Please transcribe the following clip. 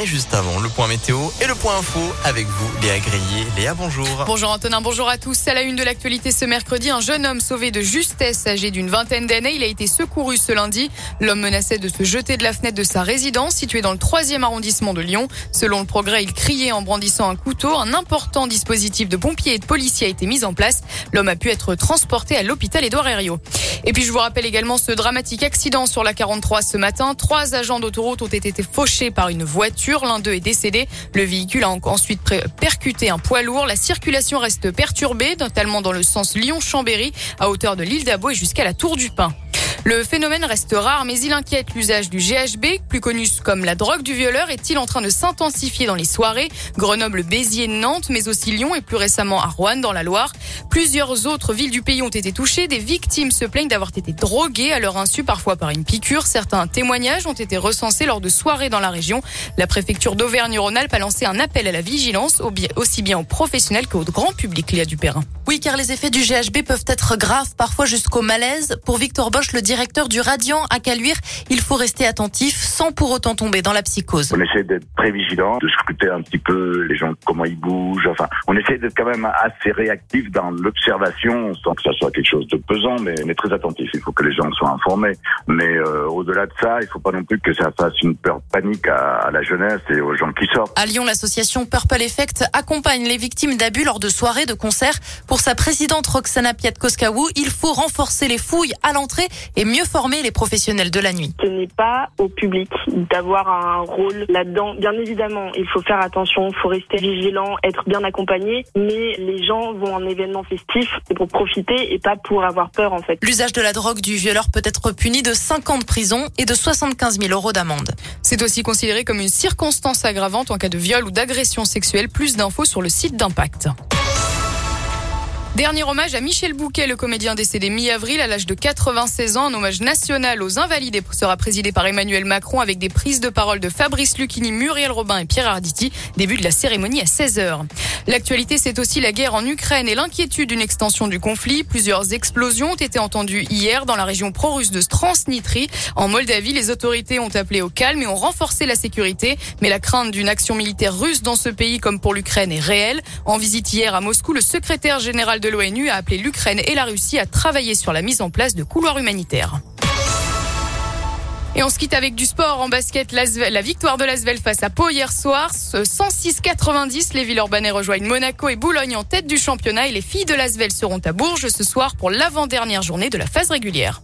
Mais juste avant, le point météo et le point info avec vous, Léa Grillet. Léa, bonjour. Bonjour Antonin, bonjour à tous. À la une de l'actualité ce mercredi, un jeune homme sauvé de justesse, âgé d'une vingtaine d'années, il a été secouru ce lundi. L'homme menaçait de se jeter de la fenêtre de sa résidence située dans le troisième arrondissement de Lyon. Selon le progrès, il criait en brandissant un couteau. Un important dispositif de pompiers et de policiers a été mis en place. L'homme a pu être transporté à l'hôpital Édouard Herriot. Et puis je vous rappelle également ce dramatique accident sur la 43 ce matin. Trois agents d'autoroute ont été fauchés par une voiture. L'un d'eux est décédé. Le véhicule a ensuite percuté un poids lourd. La circulation reste perturbée, notamment dans le sens Lyon-Chambéry, à hauteur de l'île d'Abo et jusqu'à la Tour du Pin. Le phénomène reste rare, mais il inquiète l'usage du GHB, plus connu comme la drogue du violeur, est-il en train de s'intensifier dans les soirées? Grenoble, Béziers, Nantes, mais aussi Lyon et plus récemment à Rouen dans la Loire. Plusieurs autres villes du pays ont été touchées. Des victimes se plaignent d'avoir été droguées à leur insu, parfois par une piqûre. Certains témoignages ont été recensés lors de soirées dans la région. La préfecture d'Auvergne-Rhône-Alpes a lancé un appel à la vigilance, aussi bien aux professionnels qu'au grand public, Léa Dupérin. Oui, car les effets du GHB peuvent être graves, parfois jusqu'au malaise. Pour Victor Bosch, directeur du Radiant à Caluire, il faut rester attentif sans pour autant tomber dans la psychose. On essaie d'être très vigilant, de scruter un petit peu les gens, comment ils bougent. Enfin, on essaie d'être quand même assez réactif dans l'observation, sans que ça soit quelque chose de pesant, mais, très attentif. Il faut que les gens soient informés. Mais euh, au-delà de ça, il faut pas non plus que ça fasse une peur panique à, à la jeunesse et aux gens qui sortent. À Lyon, l'association Purple Effect accompagne les victimes d'abus lors de soirées, de concerts. Pour sa présidente Roxana Piatkoskaou, il faut renforcer les fouilles à l'entrée et mieux former les professionnels de la nuit. Ce n'est pas au public d'avoir un rôle là-dedans. Bien évidemment, il faut faire attention, il faut rester vigilant, être bien accompagné, mais les gens vont en événement festif pour profiter et pas pour avoir peur en fait. L'usage de la drogue du violeur peut être puni de 5 ans de prison et de 75 000 euros d'amende. C'est aussi considéré comme une circonstance aggravante en cas de viol ou d'agression sexuelle. Plus d'infos sur le site d'Impact. Dernier hommage à Michel Bouquet, le comédien décédé mi-avril à l'âge de 96 ans. Un hommage national aux Invalides sera présidé par Emmanuel Macron avec des prises de parole de Fabrice Lucchini, Muriel Robin et Pierre Arditi. Début de la cérémonie à 16h. L'actualité, c'est aussi la guerre en Ukraine et l'inquiétude d'une extension du conflit. Plusieurs explosions ont été entendues hier dans la région pro-russe de Transnistrie. En Moldavie, les autorités ont appelé au calme et ont renforcé la sécurité. Mais la crainte d'une action militaire russe dans ce pays, comme pour l'Ukraine, est réelle. En visite hier à Moscou, le secrétaire de l'ONU a appelé l'Ukraine et la Russie à travailler sur la mise en place de couloirs humanitaires. Et on se quitte avec du sport en basket. La victoire de l'Asvel face à Pau hier soir. 106-90. Les Villeurbanais rejoignent Monaco et Boulogne en tête du championnat. Et les filles de l'Asvel seront à Bourges ce soir pour l'avant-dernière journée de la phase régulière.